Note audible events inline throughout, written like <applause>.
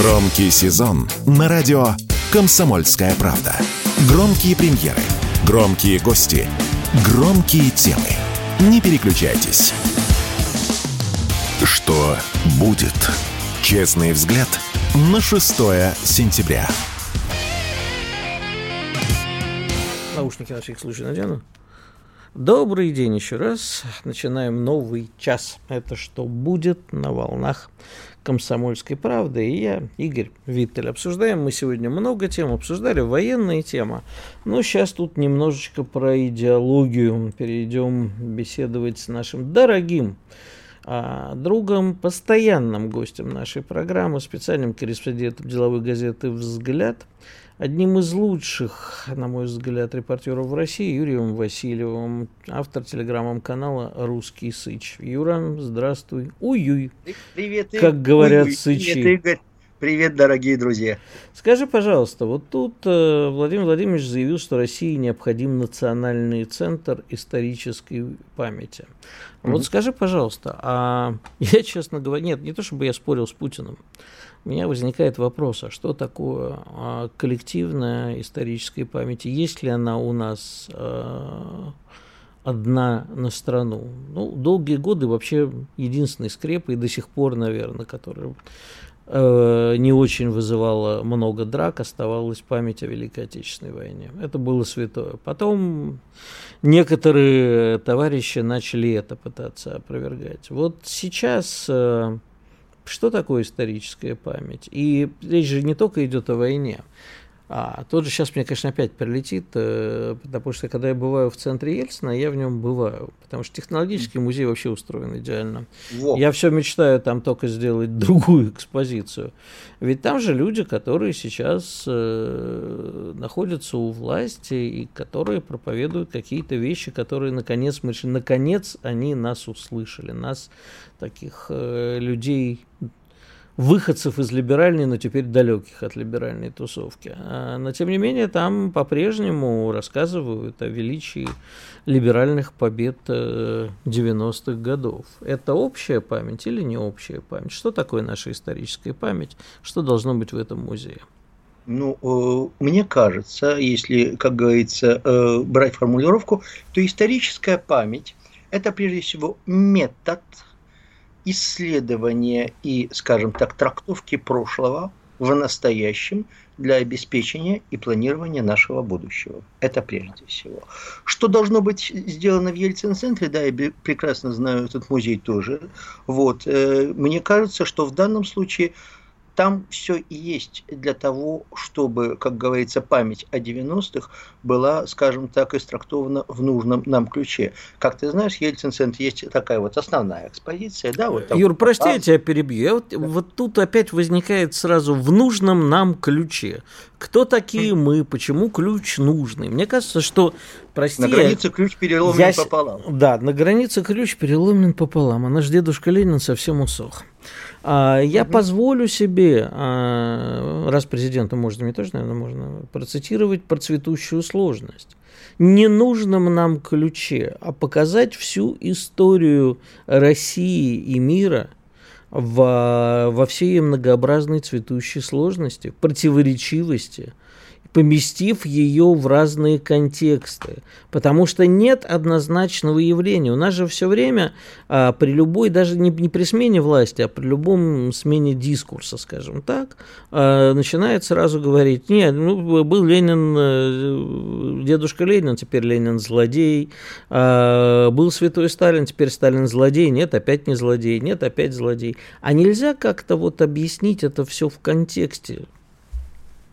Громкий сезон на радио «Комсомольская правда». Громкие премьеры, громкие гости, громкие темы. Не переключайтесь. Что будет? Честный взгляд на 6 сентября. Наушники на всякий случай надену. Добрый день еще раз. Начинаем новый час. Это что будет на волнах «Комсомольской правды». И я, Игорь Виттель. Обсуждаем мы сегодня много тем. Обсуждали военные темы. Но сейчас тут немножечко про идеологию. Перейдем беседовать с нашим дорогим а, другом, постоянным гостем нашей программы, специальным корреспондентом деловой газеты «Взгляд», одним из лучших, на мой взгляд, репортеров в России Юрием Васильевым, автор телеграм-канала «Русский Сыч». Юра, здравствуй. Уй-юй. Привет, Игорь. Как говорят Уй-юй. сычи. Привет, Игорь. Привет, дорогие друзья. Скажи, пожалуйста, вот тут э, Владимир Владимирович заявил, что России необходим национальный центр исторической памяти. Mm-hmm. Вот скажи, пожалуйста, а <laughs> я, честно говоря, нет, не то чтобы я спорил с Путиным, у меня возникает вопрос, а что такое а, коллективная историческая память? Есть ли она у нас а, одна на страну? Ну, долгие годы вообще единственный скреп, и до сих пор, наверное, который Э, не очень вызывало много драк, оставалась память о Великой Отечественной войне. Это было святое. Потом некоторые товарищи начали это пытаться опровергать. Вот сейчас э, что такое историческая память? И речь же не только идет о войне. А тот же сейчас мне, конечно, опять прилетит, э, потому что когда я бываю в центре Ельцина, я в нем бываю, потому что технологический музей вообще устроен идеально. Во. Я все мечтаю там только сделать <laughs> другую экспозицию. Ведь там же люди, которые сейчас э, находятся у власти и которые проповедуют какие-то вещи, которые наконец мы наконец они нас услышали, нас таких э, людей выходцев из либеральной, но теперь далеких от либеральной тусовки. А, но тем не менее там по-прежнему рассказывают о величии либеральных побед 90-х э, годов. Это общая память или не общая память? Что такое наша историческая память? Что должно быть в этом музее? Ну, э, мне кажется, если, как говорится, э, брать формулировку, то историческая память – это прежде всего метод – исследования и, скажем так, трактовки прошлого в настоящем для обеспечения и планирования нашего будущего. Это прежде всего. Что должно быть сделано в Ельцин-центре, да, я прекрасно знаю этот музей тоже. Вот. Э, мне кажется, что в данном случае там все и есть для того, чтобы, как говорится, память о 90-х была, скажем так, истрактована в нужном нам ключе. Как ты знаешь, в Ельцин-центре есть такая вот основная экспозиция. Да, вот Юр, прости, я тебя перебью. Я вот, да. вот тут опять возникает сразу в нужном нам ключе. Кто такие мы, почему ключ нужный? Мне кажется, что, прости... На границе ключ переломлен я... пополам. Да, на границе ключ переломлен пополам, а наш дедушка Ленин совсем усох. А, я угу. позволю себе, а, раз президента можно, мне тоже, наверное, можно процитировать про цветущую сложность. Не нужном нам ключе, а показать всю историю России и мира во, во всей многообразной цветущей сложности, противоречивости – поместив ее в разные контексты. Потому что нет однозначного явления. У нас же все время а, при любой, даже не, не при смене власти, а при любом смене дискурса, скажем так, а, начинает сразу говорить, нет, ну, был Ленин, э, дедушка Ленин, теперь Ленин злодей, а, был святой Сталин, теперь Сталин злодей, нет, опять не злодей, нет, опять злодей. А нельзя как-то вот объяснить это все в контексте?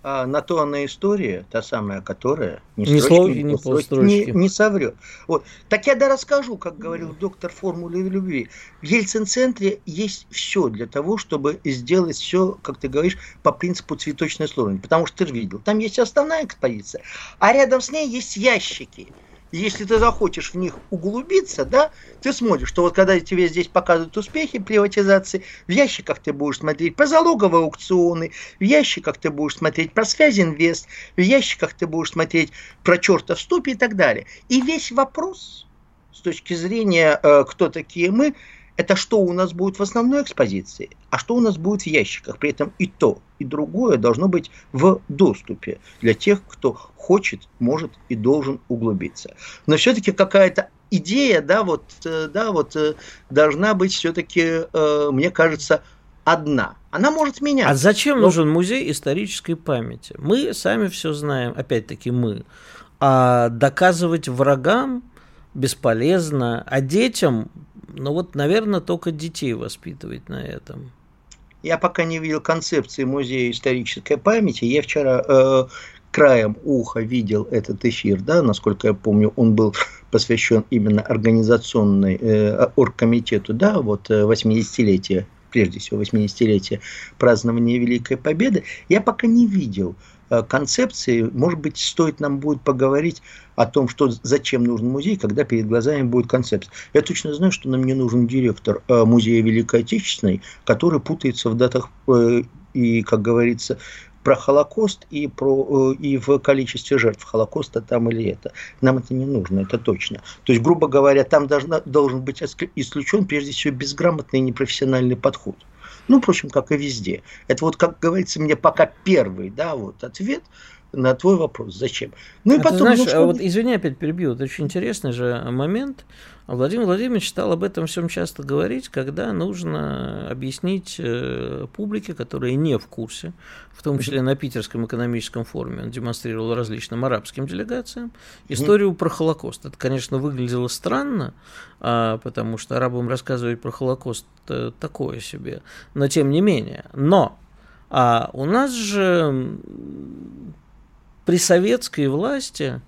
А на то она история, та самая, которая ни, ни строчки, ни, полстрочки. не, не соврет. Вот. Так я да расскажу, как говорил доктор формулы любви. В Ельцин-центре есть все для того, чтобы сделать все, как ты говоришь, по принципу цветочной сложности. Потому что ты видел, там есть основная экспозиция, а рядом с ней есть ящики – если ты захочешь в них углубиться, да, ты смотришь, что вот когда тебе здесь показывают успехи приватизации, в ящиках ты будешь смотреть про залоговые аукционы, в ящиках ты будешь смотреть про связь инвест, в ящиках ты будешь смотреть про черта в ступе и так далее. И весь вопрос с точки зрения, э, кто такие мы, это что у нас будет в основной экспозиции, а что у нас будет в ящиках. При этом и то, и другое должно быть в доступе для тех, кто хочет, может и должен углубиться. Но все-таки какая-то идея, да, вот, э, да, вот э, должна быть все-таки, э, мне кажется, одна. Она может меняться. А зачем но... нужен музей исторической памяти? Мы сами все знаем, опять-таки мы. А доказывать врагам бесполезно, а детям ну вот, наверное, только детей воспитывать на этом. Я пока не видел концепции музея исторической памяти. Я вчера э, краем уха видел этот эфир, да, насколько я помню, он был посвящен именно организационной э, оргкомитету, да, вот 80-летия, э, прежде всего 80-летия празднования Великой Победы. Я пока не видел концепции, может быть, стоит нам будет поговорить о том, что, зачем нужен музей, когда перед глазами будет концепция. Я точно знаю, что нам не нужен директор э, музея Великой Отечественной, который путается в датах э, и, как говорится, про Холокост и, про, и в количестве жертв Холокоста там или это. Нам это не нужно, это точно. То есть, грубо говоря, там должна, должен быть исключен прежде всего безграмотный и непрофессиональный подход. Ну, впрочем, как и везде. Это вот, как говорится, мне пока первый, да, вот ответ на твой вопрос, зачем. Ну и а потом... Ты знаешь, ну, вот, извини, опять перебью, это очень интересный же момент. Владимир Владимирович стал об этом всем часто говорить, когда нужно объяснить э, публике, которая не в курсе, в том числе на Питерском экономическом форуме, он демонстрировал различным арабским делегациям, историю про Холокост. Это, конечно, выглядело странно, а, потому что арабам рассказывать про Холокост э, такое себе, но тем не менее. Но а у нас же при советской власти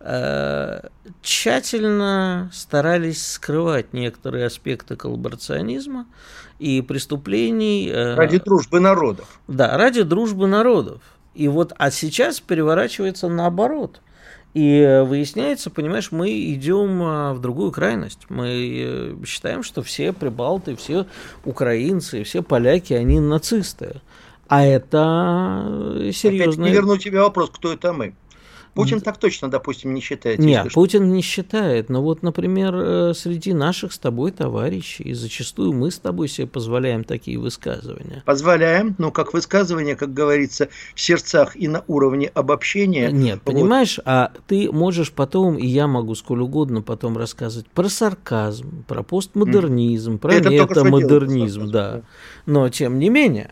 э, тщательно старались скрывать некоторые аспекты коллаборационизма и преступлений. Э, ради дружбы народов. Да, ради дружбы народов. И вот, а сейчас переворачивается наоборот. И выясняется, понимаешь, мы идем э, в другую крайность. Мы э, считаем, что все прибалты, все украинцы, все поляки, они нацисты. А это серьезно. Опять не верну тебе вопрос, кто это мы. Путин так точно, допустим, не считает. Нет, Путин не считает. Но вот, например, э, среди наших с тобой товарищей, и зачастую мы с тобой себе позволяем такие высказывания. Позволяем, но как высказывание, как говорится, в сердцах и на уровне обобщения. Нет, вот. понимаешь, а ты можешь потом, и я могу сколь угодно потом рассказывать про сарказм, про постмодернизм, mm. про метамодернизм, да. Но тем не менее,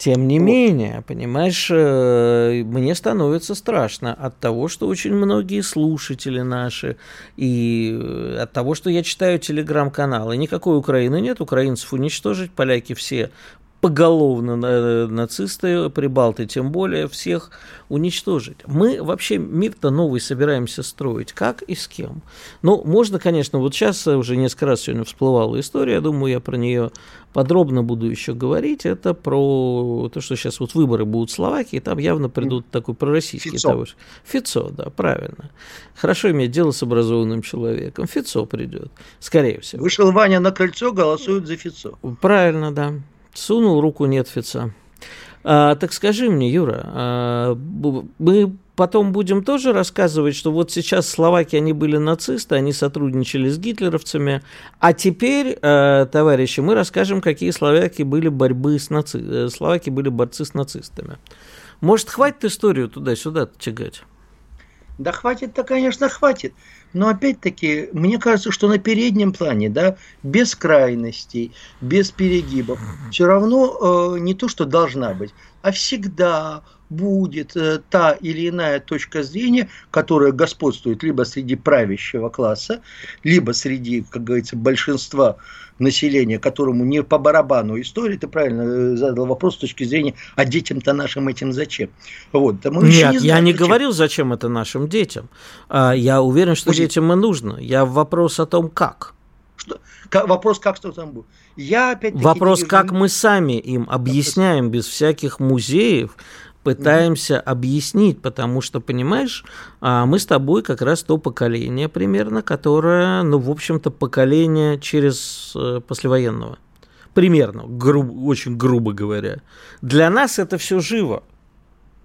тем не вот. менее, понимаешь, э, мне становится страшно от того, что очень многие слушатели наши, и э, от того, что я читаю телеграм-каналы. Никакой Украины нет, украинцев уничтожить, поляки все поголовно нацисты, прибалты, тем более всех уничтожить. Мы вообще мир-то новый собираемся строить. Как и с кем? Ну, можно, конечно, вот сейчас уже несколько раз сегодня всплывала история, я думаю, я про нее подробно буду еще говорить. Это про то, что сейчас вот выборы будут в Словакии, там явно придут такой пророссийский Фицо. товарищ. Фицо, да, правильно. Хорошо иметь дело с образованным человеком. Фицо придет, скорее всего. Вышел Ваня на кольцо, голосуют за Фицо. Правильно, да. Сунул руку Нетфица. А, так скажи мне, Юра, а, мы потом будем тоже рассказывать, что вот сейчас словаки, они были нацисты, они сотрудничали с гитлеровцами, а теперь, а, товарищи, мы расскажем, какие словаки были борьбы с наци... Э, словаки были борцы с нацистами. Может, хватит историю туда-сюда тягать? Да хватит-то, конечно, хватит. Но опять-таки, мне кажется, что на переднем плане, да, без крайностей, без перегибов, все равно э, не то, что должна быть, а всегда будет э, та или иная точка зрения, которая господствует либо среди правящего класса, либо среди, как говорится, большинства населения, которому не по барабану истории, ты правильно э, задал вопрос с точки зрения, а детям-то нашим этим зачем? Вот, да мы Нет, не знаем, я не зачем. говорил, зачем это нашим детям. А, я уверен, что Пусть... детям и нужно. Я вопрос о том, как. Что? Вопрос, как что там будет. Я опять Вопрос, как мы сами им объясняем без всяких музеев, пытаемся mm-hmm. объяснить, потому что, понимаешь, а, мы с тобой как раз то поколение примерно, которое, ну, в общем-то, поколение через э, послевоенного. Примерно, груб, очень грубо говоря. Для нас это все живо.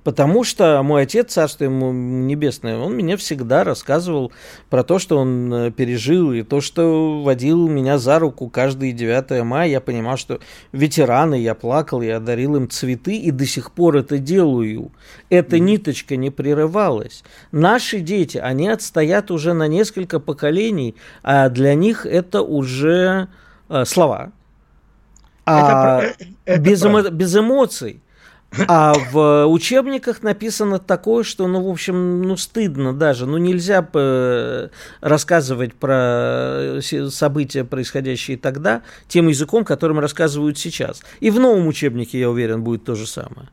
Потому что мой отец, царство ему небесное, он мне всегда рассказывал про то, что он э, пережил, и то, что водил меня за руку каждый 9 мая. Я понимал, что ветераны, я плакал, я дарил им цветы, и до сих пор это делаю. Эта ниточка не прерывалась. Наши дети, они отстоят уже на несколько поколений, а для них это уже э, слова. А это, это без, эмо, без эмоций. А в учебниках написано такое, что, ну, в общем, ну, стыдно даже. Ну, нельзя э, рассказывать про события, происходящие тогда, тем языком, которым рассказывают сейчас. И в новом учебнике, я уверен, будет то же самое.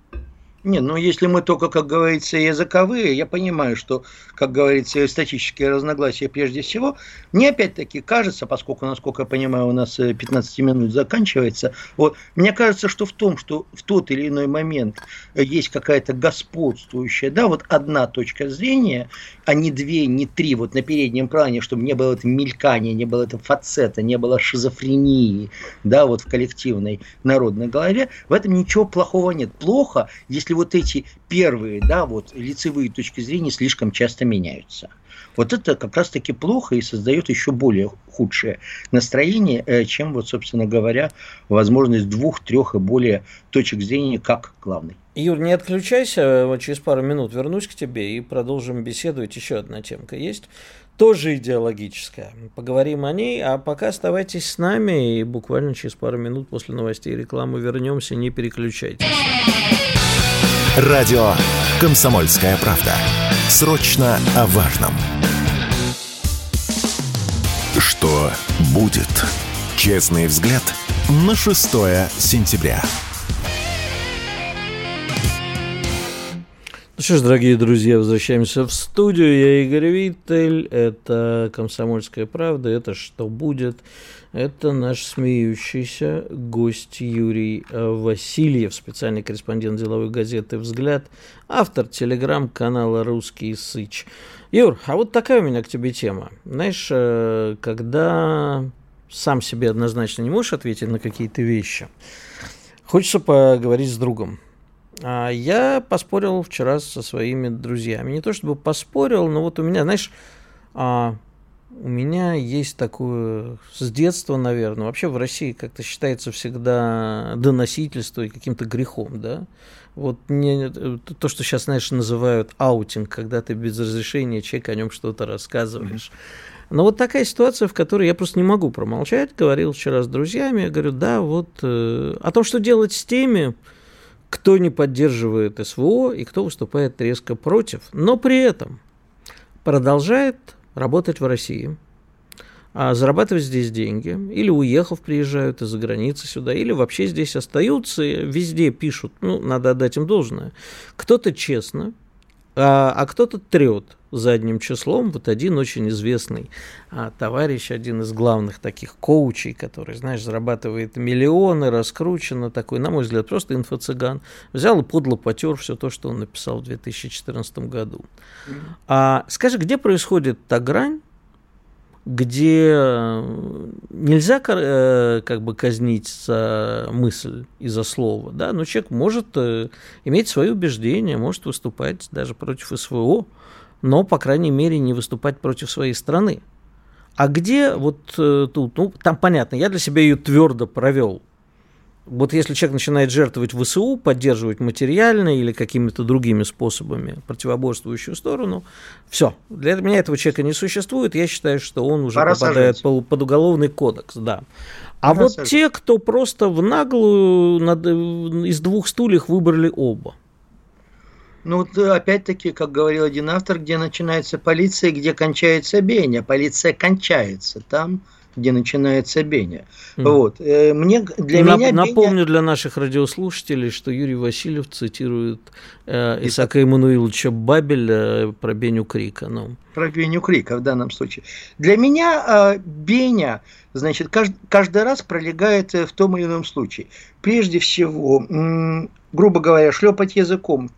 Не, ну если мы только, как говорится, языковые, я понимаю, что, как говорится, эстетические разногласия прежде всего. Мне опять-таки кажется, поскольку, насколько я понимаю, у нас 15 э, минут заканчивается, вот, мне кажется, что в том, что в тот или иной момент есть какая-то господствующая, да, вот одна точка зрения, а не две, не три, вот на переднем плане, чтобы не было этого мелькания, не было этого фацета, не было шизофрении, да, вот в коллективной народной голове, в этом ничего плохого нет. Плохо, если если вот эти первые, да, вот лицевые точки зрения слишком часто меняются. Вот это как раз-таки плохо и создает еще более худшее настроение, э, чем, вот, собственно говоря, возможность двух, трех и более точек зрения как главный. Юр, не отключайся, вот через пару минут вернусь к тебе и продолжим беседовать. Еще одна темка есть, тоже идеологическая. Поговорим о ней, а пока оставайтесь с нами и буквально через пару минут после новостей и рекламы вернемся, не переключайтесь. Радио «Комсомольская правда». Срочно о важном. Что будет? Честный взгляд на 6 сентября. Ну что ж, дорогие друзья, возвращаемся в студию. Я Игорь Виттель, это «Комсомольская правда», это «Что будет?». Это наш смеющийся гость Юрий э, Васильев, специальный корреспондент деловой газеты «Взгляд», автор телеграм-канала «Русский Сыч». Юр, а вот такая у меня к тебе тема. Знаешь, э, когда сам себе однозначно не можешь ответить на какие-то вещи, хочется поговорить с другом. А я поспорил вчера со своими друзьями. Не то чтобы поспорил, но вот у меня, знаешь, а, у меня есть такое с детства, наверное. Вообще в России как-то считается всегда доносительство и каким-то грехом, да. Вот не, то, что сейчас, знаешь, называют аутинг, когда ты без разрешения человека о нем что-то рассказываешь. Но вот такая ситуация, в которой я просто не могу промолчать. Говорил вчера с друзьями, я говорю, да, вот э, о том, что делать с теми, кто не поддерживает СВО и кто выступает резко против, но при этом продолжает работать в России, а зарабатывать здесь деньги, или уехав, приезжают из-за границы сюда, или вообще здесь остаются, везде пишут, ну, надо отдать им должное. Кто-то честно, а, а кто-то трет задним числом. Вот один очень известный а, товарищ, один из главных таких коучей, который, знаешь, зарабатывает миллионы, раскручено, такой, на мой взгляд, просто инфо-цыган, взял и подло потер все то, что он написал в 2014 году. А скажи, где происходит та грань, где э, нельзя э, как бы казнить за мысль и за слово, да, но человек может э, иметь свои убеждения, может выступать даже против СВО, но, по крайней мере, не выступать против своей страны. А где вот тут, ну, там понятно, я для себя ее твердо провел, вот если человек начинает жертвовать ВСУ, поддерживать материально или какими-то другими способами противоборствующую сторону, все. Для меня этого человека не существует. Я считаю, что он уже Пора попадает под, под уголовный кодекс. Да. А Пора вот сажать. те, кто просто в наглую над, из двух стульев выбрали оба. Ну, вот опять-таки, как говорил один автор, где начинается полиция, где кончается Беня. Полиция кончается там, где начинается Беня. Mm. Вот. Э, мне, для Нап- меня напомню Беня... для наших радиослушателей, что Юрий Васильев цитирует э, Исаака Эммануиловича Бабеля про Беню Крика. Ну. Про Беню Крика в данном случае. Для меня э, Беня, значит, каждый, каждый раз пролегает э, в том или ином случае. Прежде всего, м- грубо говоря, шлепать языком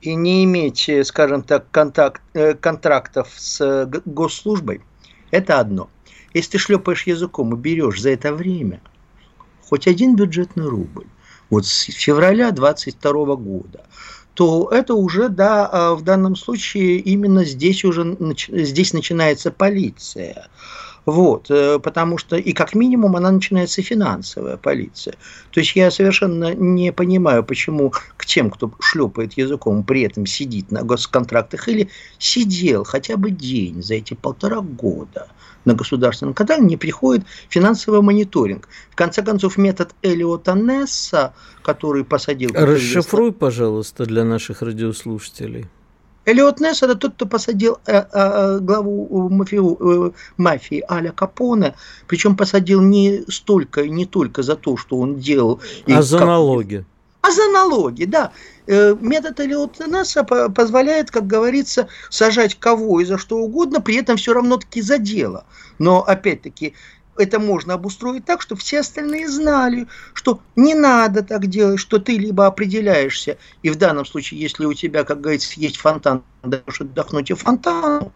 и не иметь, э, скажем так, контакт, э, контрактов с госслужбой – это одно – если ты шлепаешь языком и берешь за это время хоть один бюджетный рубль, вот с февраля 22 года, то это уже, да, в данном случае именно здесь уже здесь начинается полиция. Вот, э, потому что и как минимум она начинается финансовая полиция. То есть я совершенно не понимаю, почему к тем, кто шлепает языком, при этом сидит на госконтрактах или сидел хотя бы день за эти полтора года на государственном канале, не приходит финансовый мониторинг. В конце концов, метод Элиота Несса, который посадил... Расшифруй, пожалуйста, для наших радиослушателей. Элиот Несс это тот, кто посадил э, э, э главу мафию, э, мафии Аля Капоне, причем посадил не столько и не только за то, что он делал. А за как... налоги. А за налоги, да. Метод Элиота Несса позволяет, как говорится, сажать кого и за что угодно, при этом все равно таки за дело. Но опять-таки это можно обустроить так, чтобы все остальные знали, что не надо так делать, что ты либо определяешься, и в данном случае, если у тебя, как говорится, есть фонтан, даешь отдохнуть и фонтану,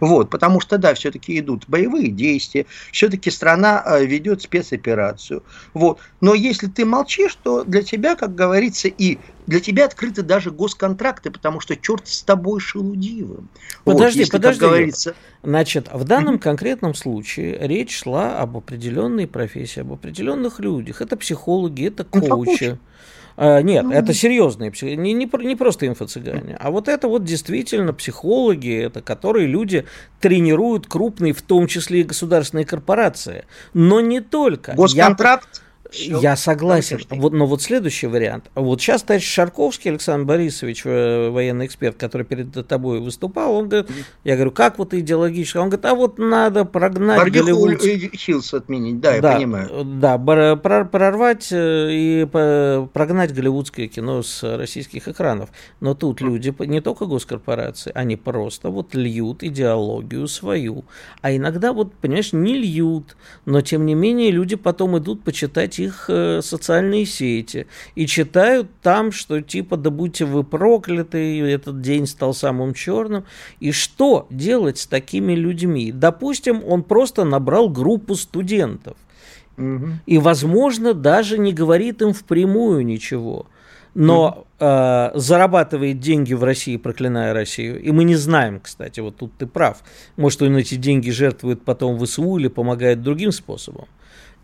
вот, потому что, да, все-таки идут боевые действия, все-таки страна э, ведет спецоперацию. Вот. Но если ты молчишь, то для тебя, как говорится, и для тебя открыты даже госконтракты, потому что черт с тобой шелудивым. Подожди, вот, если, подожди. говорится... Значит, в данном конкретном случае речь шла об определенной профессии, об определенных людях. Это психологи, это коучи. А, нет, ну, это серьезные психологи, не, не, не просто инфо-цыгане, а вот это вот действительно психологи, это которые люди тренируют крупные, в том числе и государственные корпорации. Но не только. Госконтракт? Я... Все Я согласен. Вот, но вот следующий вариант. Вот сейчас товарищ Шарковский Александр Борисович, э, военный эксперт, который перед тобой выступал, он говорит, я говорю, как вот идеологически? Он говорит, а вот надо прогнать Барбиху Голливуд... Хиллс отменить, да, я да, понимаю. Да, прорвать э, и прогнать голливудское кино с российских экранов. Но тут люди, не только госкорпорации, они просто вот льют идеологию свою. А иногда вот, понимаешь, не льют, но тем не менее люди потом идут почитать их э, социальные сети и читают там, что типа да будьте вы прокляты, этот день стал самым черным. И что делать с такими людьми? Допустим, он просто набрал группу студентов. Угу. И, возможно, даже не говорит им впрямую ничего но э, зарабатывает деньги в России, проклиная Россию. И мы не знаем, кстати, вот тут ты прав. Может, он эти деньги жертвует потом в СУ или помогает другим способом.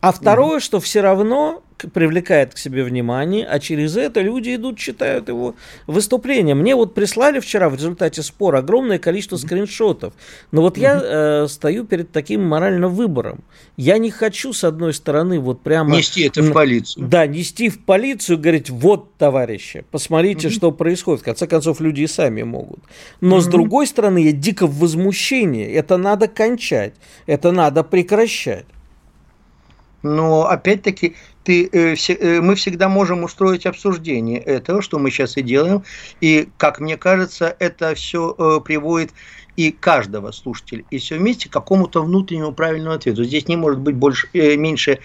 А второе, угу. что все равно привлекает к себе внимание, а через это люди идут, читают его выступления. Мне вот прислали вчера в результате спора огромное количество скриншотов. Но вот я э, стою перед таким моральным выбором. Я не хочу, с одной стороны, вот прямо... Нести это в полицию. Да, нести в полицию, говорить, вот, товарищи, посмотрите, угу. что происходит. В конце концов, люди и сами могут. Но угу. с другой стороны, я дико в возмущении. Это надо кончать, это надо прекращать. Но опять-таки ты, э, все, э, мы всегда можем устроить обсуждение этого, что мы сейчас и делаем. И, как мне кажется, это все э, приводит и каждого слушателя, и все вместе к какому-то внутреннему правильному ответу. Здесь не может быть больше, э, меньше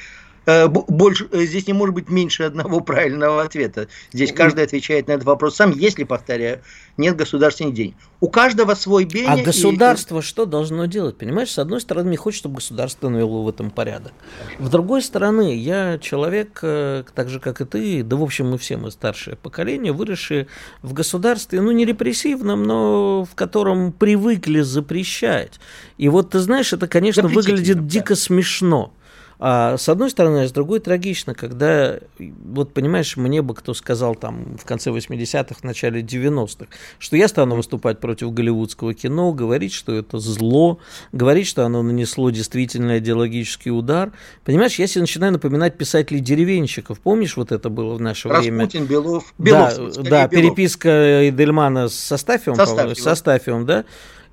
больше, э, здесь не может быть меньше одного <laughs> правильного ответа. Здесь каждый отвечает на этот вопрос сам, если, повторяю, нет государственных денег. У каждого свой беня. А государство и... что должно делать? Понимаешь, с одной стороны, мне хочется, чтобы государство навело в этом порядок. С другой стороны, я человек, э, так же, как и ты, да, в общем, мы все, мы старшее поколение, выросшие в государстве, ну, не репрессивном, но в котором привыкли запрещать. И вот, ты знаешь, это, конечно, выглядит дико смешно. А с одной стороны, а с другой трагично, когда, вот понимаешь, мне бы кто сказал там в конце 80-х, в начале 90-х, что я стану выступать против голливудского кино, говорить, что это зло, говорить, что оно нанесло действительно идеологический удар. Понимаешь, я себе начинаю напоминать писателей деревенщиков. Помнишь, вот это было в наше Распутин, время? Распутин, Белов. Белов да, да Белов. переписка Эдельмана с Состафием, Состафьев. Состафием, да?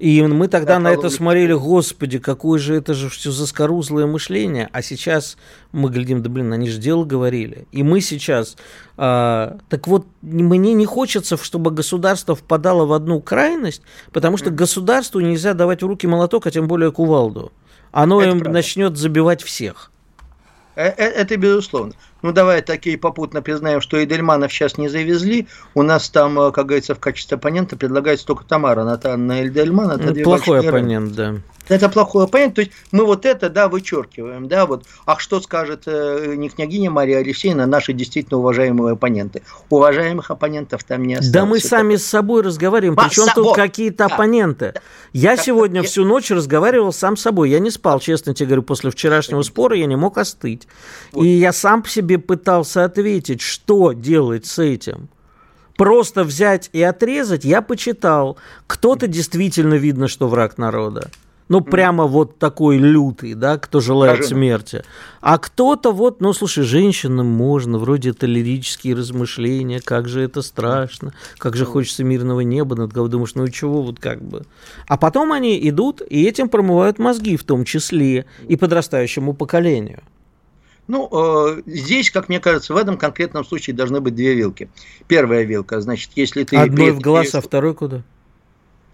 И мы тогда на это смотрели, господи, какое же это же все заскорузлое мышление. А сейчас мы глядим, да блин, они же дело говорили. И мы сейчас... А, так вот, мне не хочется, чтобы государство впадало в одну крайность, потому что государству нельзя давать в руки молоток, а тем более кувалду. Оно это им правда. начнет забивать всех. Э, э, это безусловно. Ну, давай такие попутно признаем, что Эдельманов сейчас не завезли. У нас там, э, как говорится, в качестве оппонента предлагается только Тамара Натановна Эдельман. Это ну, плохой оппонент, да. Это плохой оппонент. То есть мы вот это, да, вычеркиваем, да, вот. А что скажет э, не княгиня Мария Алексеевна, наши действительно уважаемые оппоненты? Уважаемых оппонентов там не осталось. Да мы сами с собой разговариваем. А, Причем тут вот, какие-то да, оппоненты? Я да, сегодня я... всю ночь разговаривал сам с собой. Я не спал, честно тебе говорю, после вчерашнего спора я не мог остыть. Вот. И я сам по себе пытался ответить, что делать с этим просто взять и отрезать, я почитал. Кто-то действительно видно, что враг народа ну, прямо вот такой лютый, да, кто желает Скажи. смерти. А кто-то вот, ну, слушай, женщинам можно, вроде это лирические размышления, как же это страшно, как же хочется мирного неба над головой. Думаешь, ну чего вот как бы. А потом они идут и этим промывают мозги, в том числе и подрастающему поколению. Ну, э, здесь, как мне кажется, в этом конкретном случае должны быть две вилки. Первая вилка, значит, если ты... Одной в глаз, а второй куда?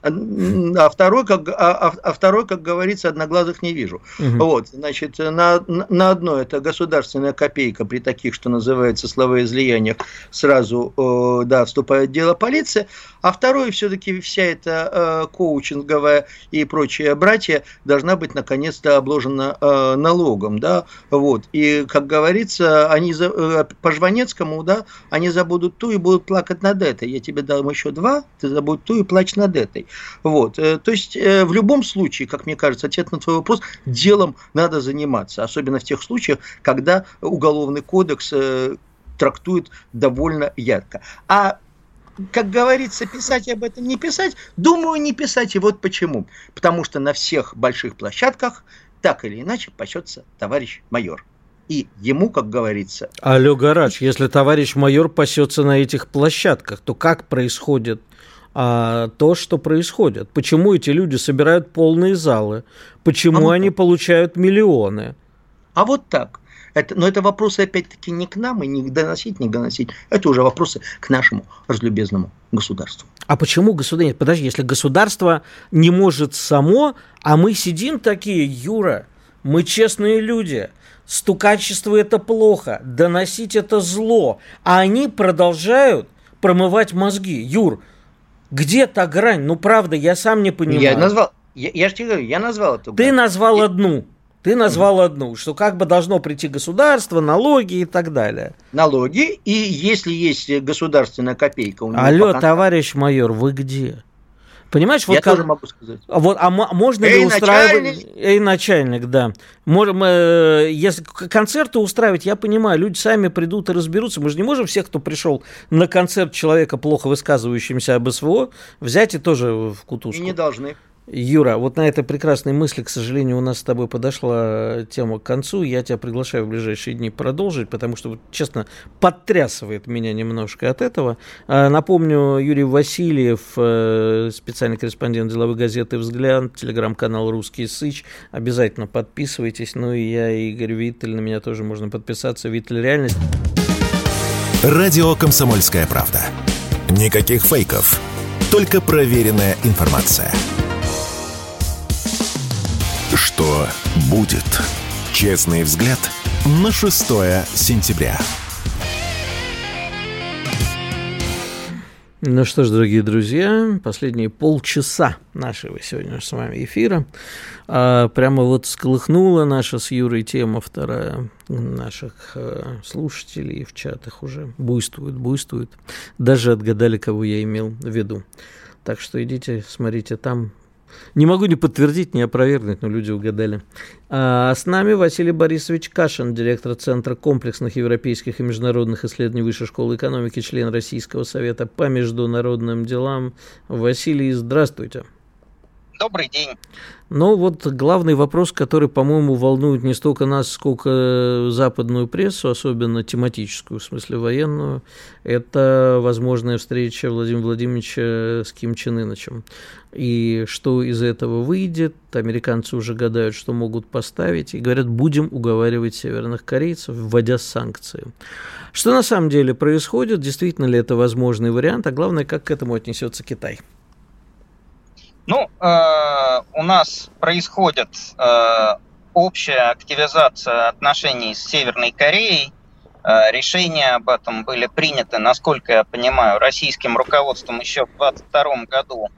а второй, как, а, а, а второй, как говорится, одноглазых не вижу. Угу. Вот, значит, на, на одно это государственная копейка при таких, что называется, словоизлияниях, сразу, э, да, вступает в дело полиция, а второе, все-таки вся эта э, коучинговая и прочая братья должна быть наконец-то обложена э, налогом, да, вот, и, как говорится, они за, э, по Жванецкому, да, они забудут ту и будут плакать над этой, я тебе дам еще два, ты забудь ту и плачь над этой, вот, э, то есть, э, в любом случае, как мне кажется, ответ на твой вопрос, делом надо заниматься, особенно в тех случаях, когда уголовный кодекс э, трактует довольно ярко. А как говорится, писать об этом не писать, думаю, не писать. И вот почему. Потому что на всех больших площадках так или иначе пасется товарищ майор. И ему, как говорится... Алло, Гараж, если товарищ майор пасется на этих площадках, то как происходит а, то, что происходит? Почему эти люди собирают полные залы? Почему а они получают миллионы? А вот так. Это, но это вопросы, опять-таки, не к нам, и не доносить, не доносить. Это уже вопросы к нашему разлюбезному государству. А почему государство? Нет, подожди, если государство не может само, а мы сидим такие, Юра, мы честные люди, стукачество это плохо, доносить это зло, а они продолжают промывать мозги. Юр, где та грань? Ну, правда, я сам не понимаю. Я назвал, я, я же тебе говорю, я назвал эту грань. Ты назвал я... одну. Ты назвал одну, что как бы должно прийти государство, налоги и так далее. Налоги, и если есть государственная копейка у него... Алло, пока... товарищ майор, вы где? Понимаешь, вот я как... тоже могу сказать. Вот, а можно Эй, ли устраивать? Начальник. Эй, начальник, да. Можем, э, если концерты устраивать, я понимаю, люди сами придут и разберутся. Мы же не можем всех, кто пришел на концерт человека, плохо высказывающимся об СВО, взять и тоже в кутушку. И не должны. Юра, вот на этой прекрасной мысли, к сожалению, у нас с тобой подошла тема к концу. Я тебя приглашаю в ближайшие дни продолжить, потому что, честно, подтрясывает меня немножко от этого. А, напомню, Юрий Васильев, э, специальный корреспондент деловой газеты «Взгляд», телеграм-канал «Русский Сыч». Обязательно подписывайтесь. Ну и я, Игорь Виттель, на меня тоже можно подписаться. Виттель «Реальность». Радио «Комсомольская правда». Никаких фейков, только проверенная информация. Что будет? Честный взгляд на 6 сентября. Ну что ж, дорогие друзья, последние полчаса нашего сегодня с вами эфира а, прямо вот сколыхнула наша с Юрой тема вторая наших а, слушателей в чатах уже буйствует, буйствует. Даже отгадали, кого я имел в виду. Так что идите, смотрите там, не могу не подтвердить, не опровергнуть, но люди угадали. А с нами Василий Борисович Кашин, директор Центра комплексных европейских и международных исследований Высшей школы экономики, член Российского совета по международным делам. Василий, здравствуйте. Добрый день. Но вот главный вопрос, который, по-моему, волнует не столько нас, сколько западную прессу, особенно тематическую, в смысле военную, это возможная встреча Владимира Владимировича с Ким Чен Ыначем. И что из этого выйдет, американцы уже гадают, что могут поставить, и говорят, будем уговаривать северных корейцев, вводя санкции. Что на самом деле происходит, действительно ли это возможный вариант, а главное, как к этому отнесется Китай? Ну, э, у нас происходит э, общая активизация отношений с Северной Кореей. Э, Э, решения об этом были приняты, насколько я понимаю, российским руководством еще в 2022 году,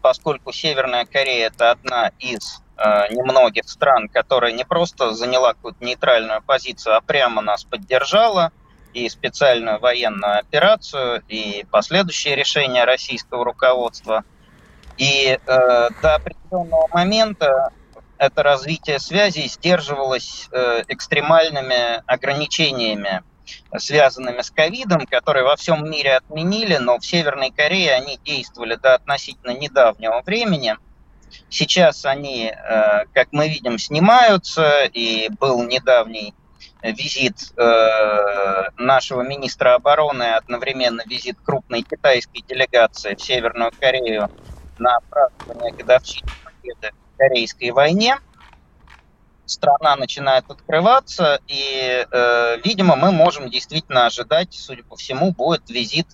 поскольку Северная Корея это одна из немногих стран, которая не просто заняла какую-то нейтральную позицию, а прямо нас поддержала и специальную военную операцию, и последующие решения российского руководства. И э, до определенного момента это развитие связей сдерживалось э, экстремальными ограничениями, связанными с ковидом, которые во всем мире отменили, но в Северной Корее они действовали до относительно недавнего времени. Сейчас они, э, как мы видим, снимаются, и был недавний визит э, нашего министра обороны, одновременно визит крупной китайской делегации в Северную Корею на празднование годовщины победы в Корейской войне. Страна начинает открываться, и, э, видимо, мы можем действительно ожидать, судя по всему, будет визит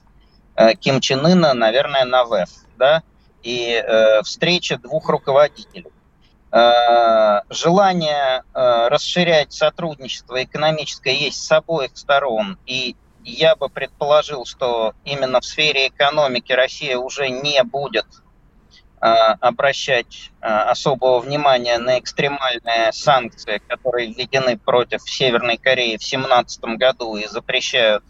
э, Ким Чен Ына, наверное, на ВЭФ, да, и э, встреча двух руководителей. Э, желание э, расширять сотрудничество экономическое есть с обоих сторон, и я бы предположил, что именно в сфере экономики Россия уже не будет э, обращать особого внимания на экстремальные санкции, которые введены против Северной Кореи в 2017 году и запрещают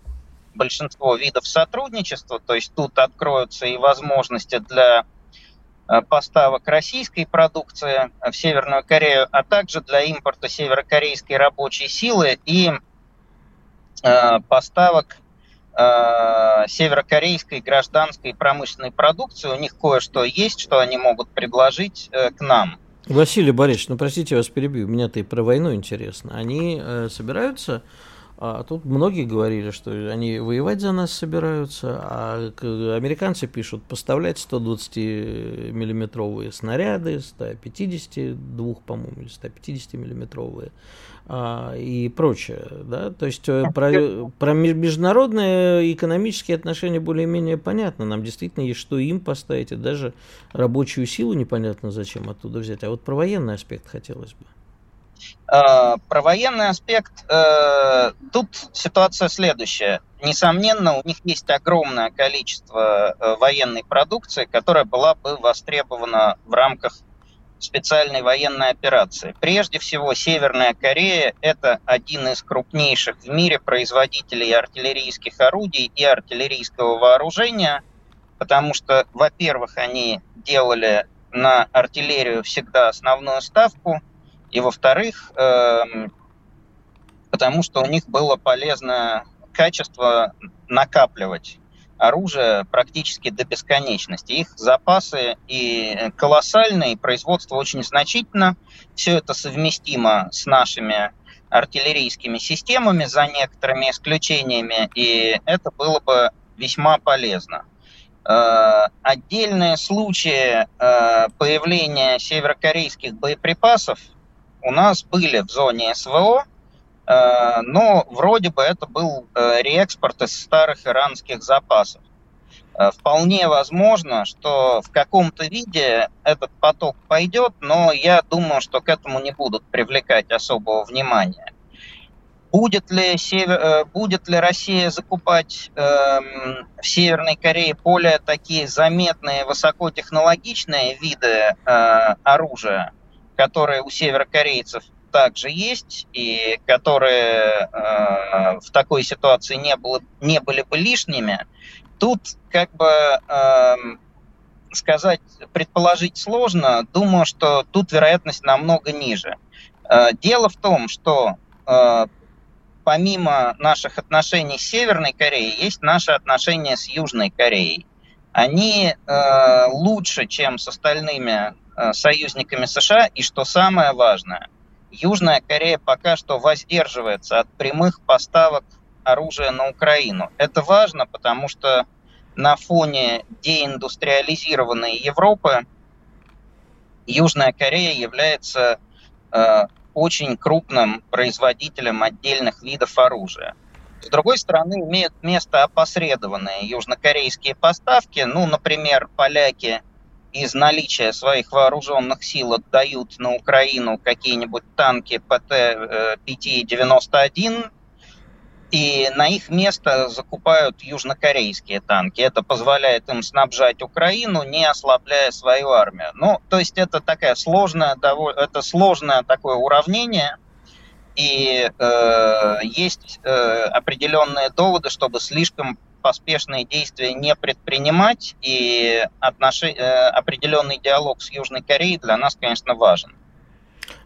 большинство видов сотрудничества. То есть тут откроются и возможности для поставок российской продукции в Северную Корею, а также для импорта северокорейской рабочей силы и э, поставок э, северокорейской гражданской промышленной продукции. У них кое-что есть, что они могут предложить к нам. Василий Борисович, ну простите, я вас перебью, меня-то и про войну интересно. Они э, собираются а тут многие говорили, что они воевать за нас собираются, а американцы пишут поставлять 120-миллиметровые снаряды, 152, по-моему, или 150-миллиметровые а, и прочее. Да? То есть э, про, про международные экономические отношения более-менее понятно. Нам действительно есть что им поставить, и даже рабочую силу непонятно зачем оттуда взять. А вот про военный аспект хотелось бы. Э, про военный аспект э, тут ситуация следующая. Несомненно, у них есть огромное количество э, военной продукции, которая была бы востребована в рамках специальной военной операции. Прежде всего, Северная Корея – это один из крупнейших в мире производителей артиллерийских орудий и артиллерийского вооружения, потому что, во-первых, они делали на артиллерию всегда основную ставку – и во-вторых, эм, потому что у них было полезное качество накапливать оружие практически до бесконечности. Их запасы и колоссальные, производство очень значительно. Все это совместимо с нашими артиллерийскими системами, за некоторыми исключениями, и это было бы весьма полезно. Э, отдельные случаи э, появления северокорейских боеприпасов – у нас были в зоне СВО, э, но вроде бы это был э, реэкспорт из старых иранских запасов. Э, вполне возможно, что в каком-то виде этот поток пойдет, но я думаю, что к этому не будут привлекать особого внимания. Будет ли, север, будет ли Россия закупать э, в Северной Корее более такие заметные высокотехнологичные виды э, оружия? Которые у северокорейцев также есть, и которые э, в такой ситуации не, было, не были бы лишними, тут как бы э, сказать, предположить сложно. Думаю, что тут вероятность намного ниже. Э, дело в том, что э, помимо наших отношений с Северной Кореей, есть наши отношения с Южной Кореей. Они э, лучше, чем с остальными союзниками США. И что самое важное, Южная Корея пока что воздерживается от прямых поставок оружия на Украину. Это важно, потому что на фоне деиндустриализированной Европы Южная Корея является э, очень крупным производителем отдельных видов оружия. С другой стороны, имеют место опосредованные южнокорейские поставки. Ну, например, поляки из наличия своих вооруженных сил отдают на Украину какие-нибудь танки ПТ-591, и на их место закупают южнокорейские танки. Это позволяет им снабжать Украину, не ослабляя свою армию. Ну, то есть это такая сложная, это сложное такое уравнение, и э, есть э, определенные доводы, чтобы слишком поспешные действия не предпринимать, и отнош... э, определенный диалог с Южной Кореей для нас, конечно, важен.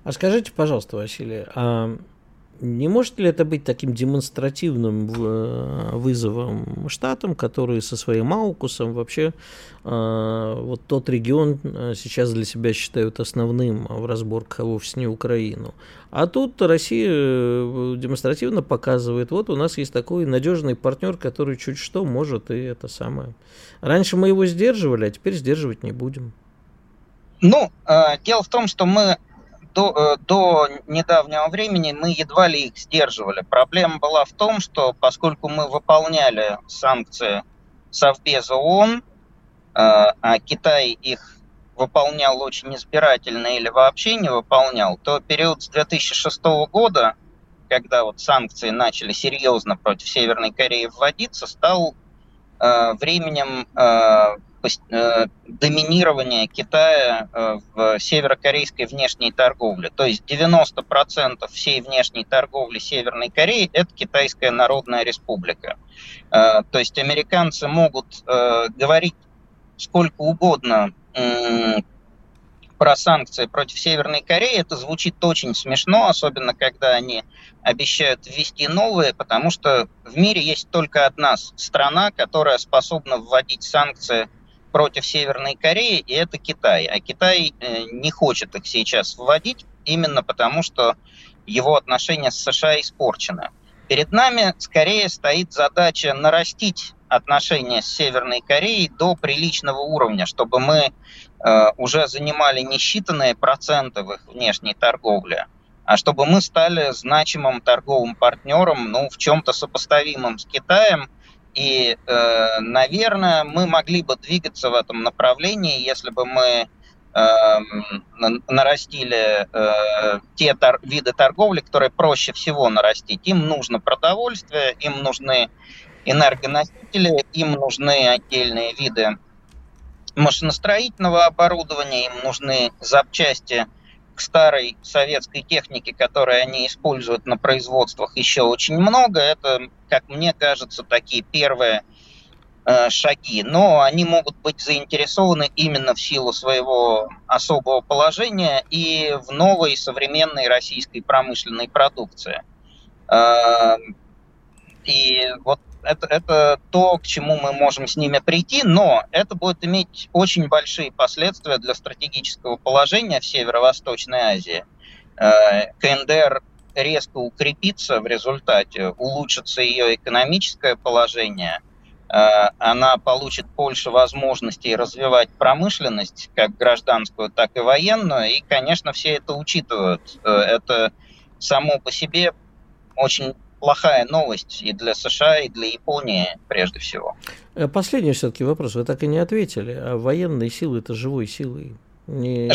А скажите, пожалуйста, Василий, а не может ли это быть таким демонстративным э, вызовом штатам, которые со своим аукусом вообще э, вот тот регион э, сейчас для себя считают основным в разборках, а вовсе не Украину. А тут Россия демонстративно показывает, вот у нас есть такой надежный партнер, который чуть что может и это самое. Раньше мы его сдерживали, а теперь сдерживать не будем. Ну, дело в том, что мы до, э, до недавнего времени мы едва ли их сдерживали. Проблема была в том, что поскольку мы выполняли санкции Совбеза ООН, э, а Китай их выполнял очень избирательно или вообще не выполнял, то период с 2006 года, когда вот санкции начали серьезно против Северной Кореи вводиться, стал э, временем э, доминирования Китая э, в северокорейской внешней торговле. То есть 90% всей внешней торговли Северной Кореи – это Китайская Народная Республика. Э, то есть американцы могут говорить сколько угодно про санкции против Северной Кореи, это звучит очень смешно, особенно когда они обещают ввести новые, потому что в мире есть только одна страна, которая способна вводить санкции против Северной Кореи, и это Китай. А Китай э, не хочет их сейчас вводить, именно потому что его отношения с США испорчены. Перед нами скорее стоит задача нарастить отношения с Северной Кореей до приличного уровня, чтобы мы э, уже занимали не считанные проценты в их внешней торговле, а чтобы мы стали значимым торговым партнером, ну, в чем-то сопоставимым с Китаем – и, э, наверное, мы могли бы двигаться в этом направлении, если бы мы э, нарастили э, те тор- виды торговли, которые проще всего нарастить. Им нужно продовольствие, им нужны энергоносители, им нужны отдельные виды машиностроительного оборудования, им нужны запчасти старой советской техники, которую они используют на производствах, еще очень много. Это, как мне кажется, такие первые э, шаги. Но они могут быть заинтересованы именно в силу своего особого положения и в новой современной российской промышленной продукции. Э, и вот это, это то, к чему мы можем с ними прийти, но это будет иметь очень большие последствия для стратегического положения в Северо-Восточной Азии. Э, КНДР резко укрепится в результате, улучшится ее экономическое положение, э, она получит больше возможностей развивать промышленность, как гражданскую, так и военную, и, конечно, все это учитывают. Э, это само по себе очень плохая новость и для США, и для Японии прежде всего. Э, последний все-таки вопрос. Вы так и не ответили. А военные силы это живой силой? Не...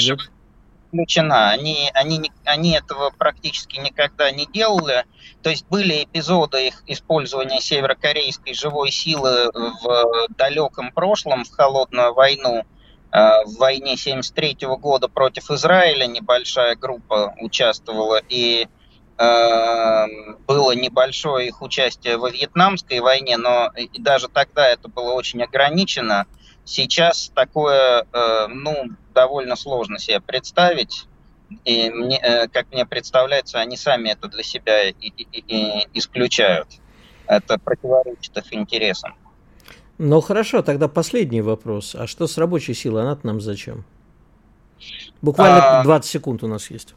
исключена. Они, они, они этого практически никогда не делали. То есть были эпизоды их использования северокорейской живой силы в далеком прошлом, в холодную войну. Э, в войне 73 года против Израиля небольшая группа участвовала. И было небольшое их участие во Вьетнамской войне, но даже тогда это было очень ограничено. Сейчас такое, э, ну, довольно сложно себе представить. И мне, э, как мне представляется, они сами это для себя и, и, и исключают. Это противоречит их интересам. Ну хорошо, тогда последний вопрос. А что с рабочей силой? Она нам зачем? Буквально а... 20 секунд у нас есть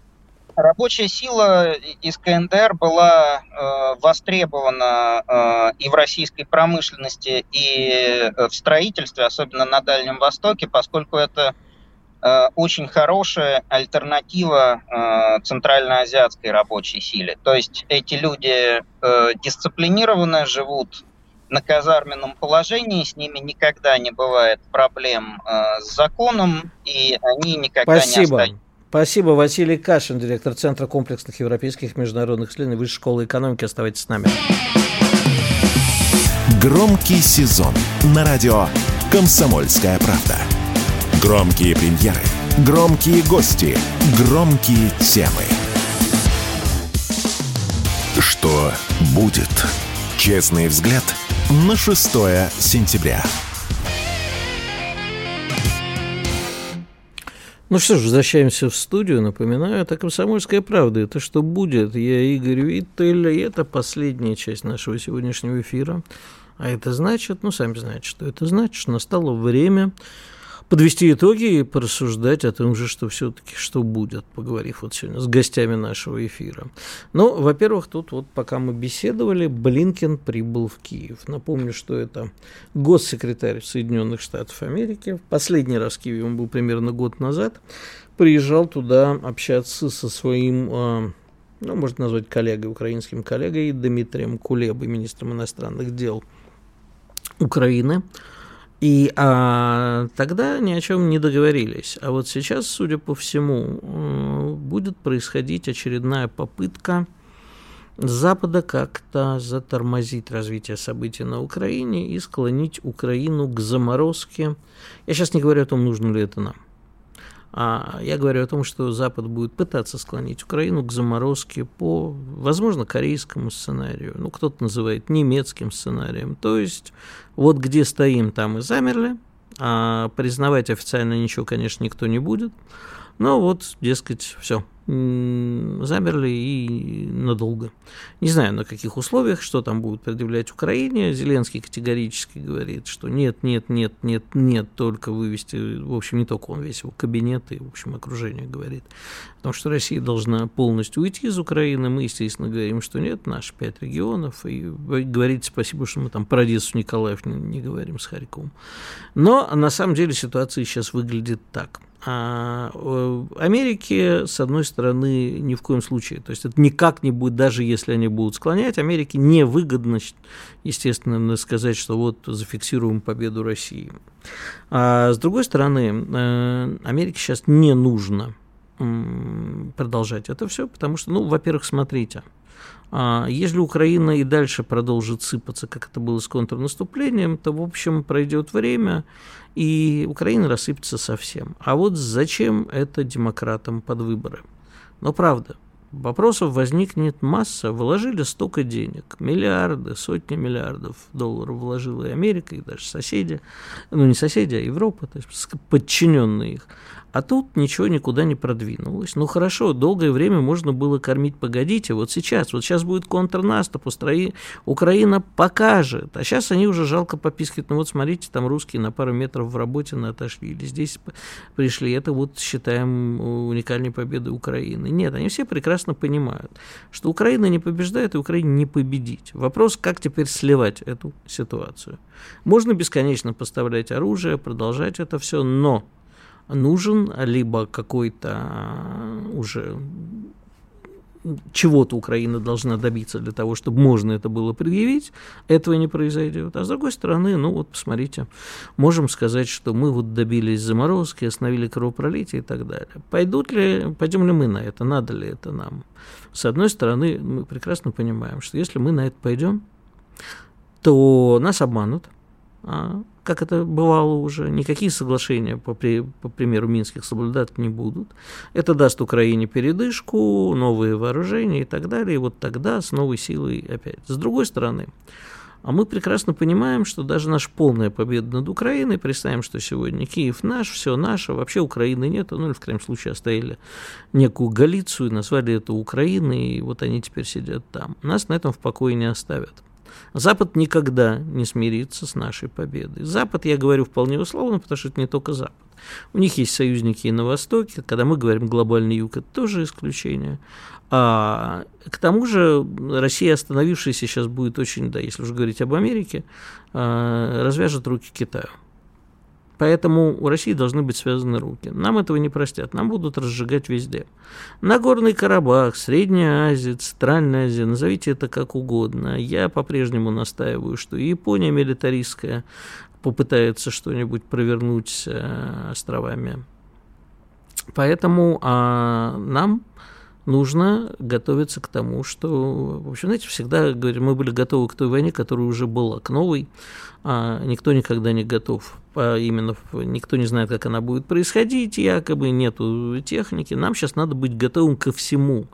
рабочая сила из КНДР была э, востребована э, и в российской промышленности, и э, в строительстве, особенно на Дальнем Востоке, поскольку это э, очень хорошая альтернатива э, центральноазиатской рабочей силе. То есть эти люди э, дисциплинированно живут на казарменном положении, с ними никогда не бывает проблем э, с законом, и они никогда Спасибо. не остаются. Спасибо, Василий Кашин, директор Центра комплексных европейских международных исследований Высшей школы экономики. Оставайтесь с нами. Громкий сезон на радио «Комсомольская правда». Громкие премьеры, громкие гости, громкие темы. Что будет? Честный взгляд на 6 сентября. Ну что ж, возвращаемся в студию. Напоминаю, это «Комсомольская правда». Это «Что будет?» Я Игорь Виттель, и это последняя часть нашего сегодняшнего эфира. А это значит, ну, сами знаете, что это значит, что настало время подвести итоги и порассуждать о том же, что все-таки что будет, поговорив вот сегодня с гостями нашего эфира. Ну, во-первых, тут вот пока мы беседовали, Блинкен прибыл в Киев. Напомню, что это госсекретарь Соединенных Штатов Америки. Последний раз в Киеве он был примерно год назад. Приезжал туда общаться со своим а, ну, можно назвать коллегой, украинским коллегой Дмитрием Кулебой, министром иностранных дел Украины. И а, тогда ни о чем не договорились. А вот сейчас, судя по всему, э, будет происходить очередная попытка Запада как-то затормозить развитие событий на Украине и склонить Украину к заморозке. Я сейчас не говорю о том, нужно ли это нам. А я говорю о том, что Запад будет пытаться склонить Украину к заморозке по, возможно, корейскому сценарию. Ну, кто-то называет немецким сценарием. То есть, вот где стоим, там и замерли. А признавать официально ничего, конечно, никто не будет. Но вот, дескать, все, замерли и надолго. Не знаю, на каких условиях, что там будут предъявлять Украине. Зеленский категорически говорит, что нет, нет, нет, нет, нет, только вывести, в общем, не только он, весь его кабинет и, в общем, окружение говорит. Потому что Россия должна полностью уйти из Украины. Мы, естественно, говорим, что нет, наши пять регионов. И говорить спасибо, что мы там про Одессу Николаев не, не говорим с Харьковом. Но на самом деле ситуация сейчас выглядит так – а Америке, с одной стороны, ни в коем случае. То есть это никак не будет, даже если они будут склонять, Америке невыгодно, естественно, сказать, что вот зафиксируем победу России. А с другой стороны, э, Америке сейчас не нужно продолжать это все, потому что, ну, во-первых, смотрите, а если Украина и дальше продолжит сыпаться, как это было с контрнаступлением, то, в общем, пройдет время, и Украина рассыпется совсем. А вот зачем это демократам под выборы? Но правда, вопросов возникнет масса. Вложили столько денег, миллиарды, сотни миллиардов долларов вложила и Америка, и даже соседи, ну не соседи, а Европа, то есть подчиненные их. А тут ничего никуда не продвинулось. Ну хорошо, долгое время можно было кормить, погодите, вот сейчас, вот сейчас будет контрнаступ, устрои, Украина покажет. А сейчас они уже жалко попискивают, ну вот смотрите, там русские на пару метров в работе отошли, или здесь пришли, это вот считаем уникальной победой Украины. Нет, они все прекрасно понимают, что Украина не побеждает, и Украине не победить. Вопрос, как теперь сливать эту ситуацию. Можно бесконечно поставлять оружие, продолжать это все, но нужен, либо какой-то а, уже чего-то Украина должна добиться для того, чтобы можно это было предъявить, этого не произойдет. А с другой стороны, ну вот посмотрите, можем сказать, что мы вот добились заморозки, остановили кровопролитие и так далее. Пойдут ли, пойдем ли мы на это, надо ли это нам? С одной стороны, мы прекрасно понимаем, что если мы на это пойдем, то нас обманут, а как это бывало уже, никакие соглашения, по, при, по примеру Минских, соблюдать не будут. Это даст Украине передышку, новые вооружения и так далее, и вот тогда с новой силой опять. С другой стороны, а мы прекрасно понимаем, что даже наша полная победа над Украиной, представим, что сегодня Киев наш, все наше, вообще Украины нет, ну или в крайнем случае оставили некую Галицию, назвали это Украиной, и вот они теперь сидят там. Нас на этом в покое не оставят. Запад никогда не смирится с нашей победой. Запад, я говорю вполне условно, потому что это не только Запад. У них есть союзники и на Востоке. Когда мы говорим глобальный юг, это тоже исключение. А к тому же Россия, остановившаяся сейчас будет очень, да, если уже говорить об Америке, а, развяжет руки Китаю. Поэтому у России должны быть связаны руки. Нам этого не простят, нам будут разжигать везде. Нагорный Карабах, Средняя Азия, Центральная Азия, назовите это как угодно. Я по-прежнему настаиваю, что Япония милитаристская попытается что-нибудь провернуть с э, островами. Поэтому а, нам нужно готовиться к тому, что, в общем, знаете, всегда говорим, мы были готовы к той войне, которая уже была, к новой, а никто никогда не готов. А именно никто не знает, как она будет происходить, якобы нету техники. Нам сейчас надо быть готовым ко всему.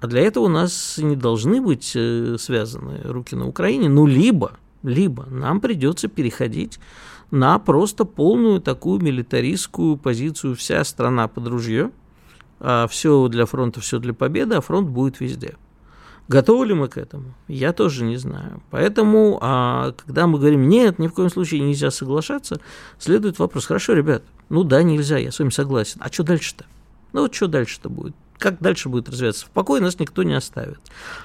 А для этого у нас не должны быть э, связаны руки на Украине, ну, либо, либо нам придется переходить на просто полную такую милитаристскую позицию. Вся страна под ружье, а все для фронта, все для победы, а фронт будет везде. Готовы ли мы к этому? Я тоже не знаю. Поэтому, а, когда мы говорим, нет, ни в коем случае нельзя соглашаться, следует вопрос, хорошо, ребят, ну да, нельзя, я с вами согласен. А что дальше-то? Ну вот что дальше-то будет? как дальше будет развиваться. В покое нас никто не оставит.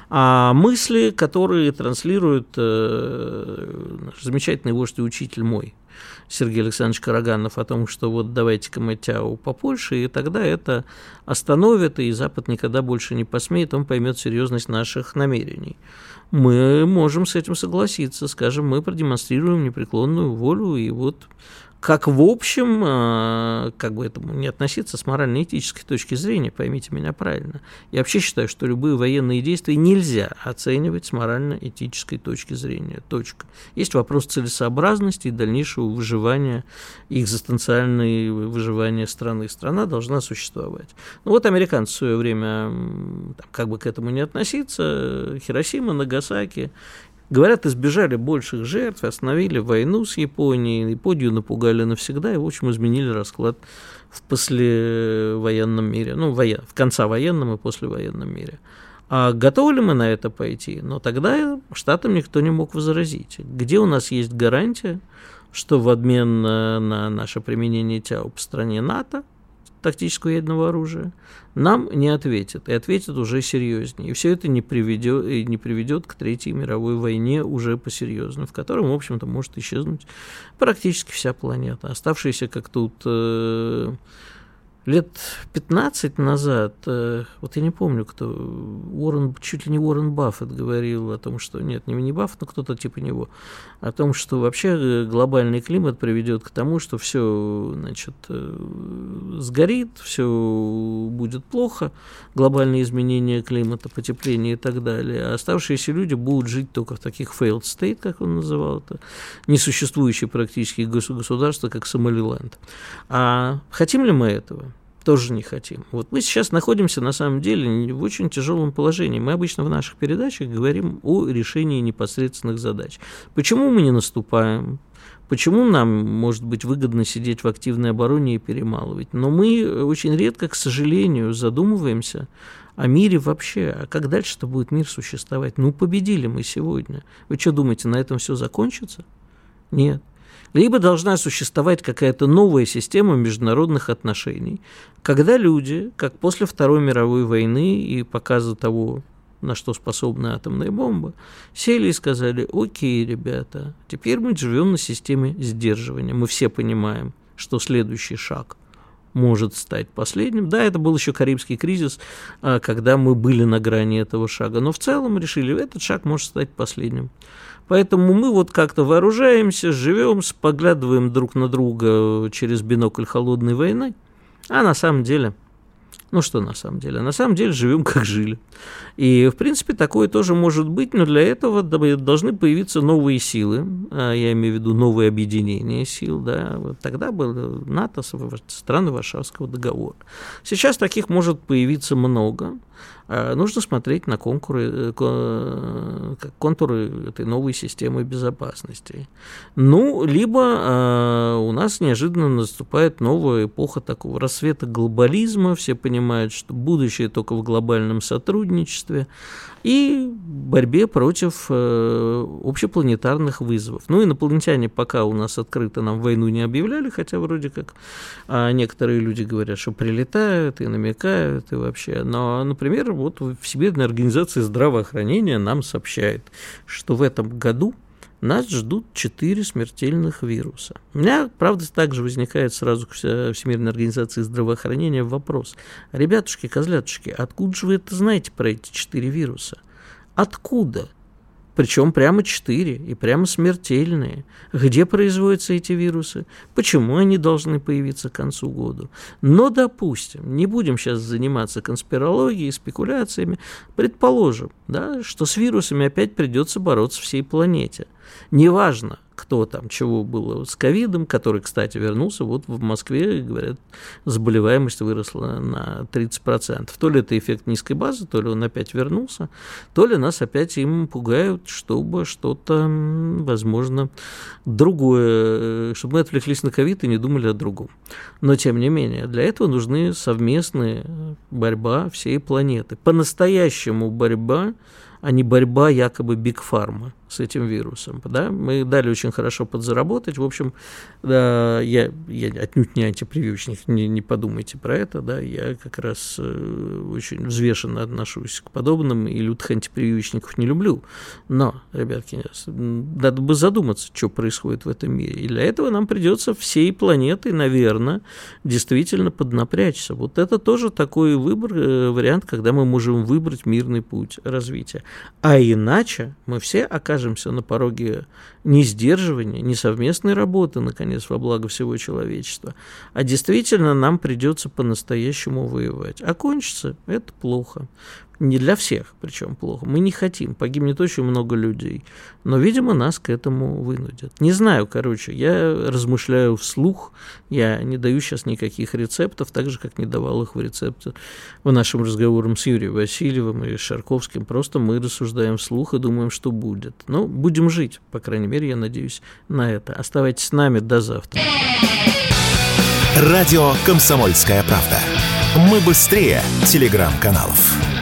А мысли, которые транслирует э, наш замечательный вождь и учитель мой, Сергей Александрович Караганов, о том, что вот давайте-ка мы тяу по Польше, и тогда это остановит, и Запад никогда больше не посмеет, он поймет серьезность наших намерений. Мы можем с этим согласиться, скажем, мы продемонстрируем непреклонную волю, и вот как в общем, а, как бы этому не относиться с морально-этической точки зрения, поймите меня правильно. Я вообще считаю, что любые военные действия нельзя оценивать с морально-этической точки зрения. Точка. Есть вопрос целесообразности и дальнейшего выживания, экзистенциальной выживания страны. Страна должна существовать. Ну вот американцы в свое время, как бы к этому не относиться, Хиросима, Нагасаки Говорят, избежали больших жертв, остановили войну с Японией, Японию напугали навсегда и, в общем, изменили расклад в послевоенном мире, ну, воен, в конца военном и послевоенном мире. А готовы ли мы на это пойти? Но тогда штатам никто не мог возразить. Где у нас есть гарантия, что в обмен на наше применение ТЯУ по стране НАТО – тактического ядерного оружия, нам не ответят, и ответят уже серьезнее. И все это не приведет, и не приведет к Третьей мировой войне уже посерьезно, в котором, в общем-то, может исчезнуть практически вся планета. Оставшиеся, как тут э, лет 15 назад, э, вот я не помню, кто, Уоррен, чуть ли не Уоррен Баффет говорил о том, что нет, не, Баффет, но кто-то типа него, о том, что вообще э, глобальный климат приведет к тому, что все, значит, э, сгорит, все будет плохо, глобальные изменения климата, потепление и так далее, а оставшиеся люди будут жить только в таких failed state, как он называл это, несуществующие практически государства, как Сомалиленд. А хотим ли мы этого? Тоже не хотим. Вот мы сейчас находимся на самом деле в очень тяжелом положении. Мы обычно в наших передачах говорим о решении непосредственных задач. Почему мы не наступаем? Почему нам, может быть, выгодно сидеть в активной обороне и перемалывать? Но мы очень редко, к сожалению, задумываемся о мире вообще. А как дальше-то будет мир существовать? Ну, победили мы сегодня. Вы что думаете, на этом все закончится? Нет либо должна существовать какая-то новая система международных отношений, когда люди, как после Второй мировой войны и показа того, на что способна атомная бомба, сели и сказали, окей, ребята, теперь мы живем на системе сдерживания. Мы все понимаем, что следующий шаг может стать последним. Да, это был еще Карибский кризис, а, когда мы были на грани этого шага, но в целом решили, этот шаг может стать последним. Поэтому мы вот как-то вооружаемся, живем, поглядываем друг на друга через бинокль холодной войны, а на самом деле – ну что на самом деле? На самом деле живем как жили. И, в принципе, такое тоже может быть, но для этого должны появиться новые силы, а, я имею в виду новые объединения сил, да, вот тогда было НАТО, страны Варшавского договора. Сейчас таких может появиться много, нужно смотреть на конкуры, э, контуры этой новой системы безопасности. Ну, либо э, у нас неожиданно наступает новая эпоха такого рассвета глобализма, все понимают, что будущее только в глобальном сотрудничестве, и борьбе против э, общепланетарных вызовов. Ну, инопланетяне пока у нас открыто нам войну не объявляли, хотя вроде как а некоторые люди говорят, что прилетают и намекают, и вообще. Но, например, вот Всемирная организация здравоохранения нам сообщает, что в этом году нас ждут четыре смертельных вируса. У меня, правда, также возникает сразу к Всемирной организации здравоохранения вопрос. Ребятушки, козлятушки, откуда же вы это знаете про эти четыре вируса? Откуда? Причем прямо четыре и прямо смертельные. Где производятся эти вирусы? Почему они должны появиться к концу года? Но, допустим, не будем сейчас заниматься конспирологией, спекуляциями. Предположим, да, что с вирусами опять придется бороться всей планете. Неважно, кто там, чего было с ковидом, который, кстати, вернулся. Вот в Москве, говорят, заболеваемость выросла на 30%. То ли это эффект низкой базы, то ли он опять вернулся, то ли нас опять им пугают, чтобы что-то, возможно, другое, чтобы мы отвлеклись на ковид и не думали о другом. Но, тем не менее, для этого нужны совместные борьба всей планеты. По-настоящему борьба, а не борьба якобы Биг Фарма с этим вирусом. Да? Мы дали очень хорошо подзаработать. В общем, да, я, я отнюдь не антипрививочник, не, не подумайте про это. Да? Я как раз э, очень взвешенно отношусь к подобным, и лютых антипрививочников не люблю. Но, ребятки, надо бы задуматься, что происходит в этом мире. И для этого нам придется всей планетой, наверное, действительно поднапрячься. Вот это тоже такой выбор, э, вариант, когда мы можем выбрать мирный путь развития. А иначе мы все окажемся окажемся на пороге не сдерживания, не совместной работы, наконец, во благо всего человечества, а действительно нам придется по-настоящему воевать. А кончится это плохо. Не для всех, причем плохо. Мы не хотим, погибнет очень много людей. Но, видимо, нас к этому вынудят. Не знаю, короче, я размышляю вслух, я не даю сейчас никаких рецептов, так же, как не давал их в рецепты в нашем разговоре с Юрием Васильевым и Шарковским. Просто мы рассуждаем вслух и думаем, что будет. Но будем жить, по крайней мере, я надеюсь на это. Оставайтесь с нами, до завтра. Радио «Комсомольская правда». Мы быстрее телеграм-каналов.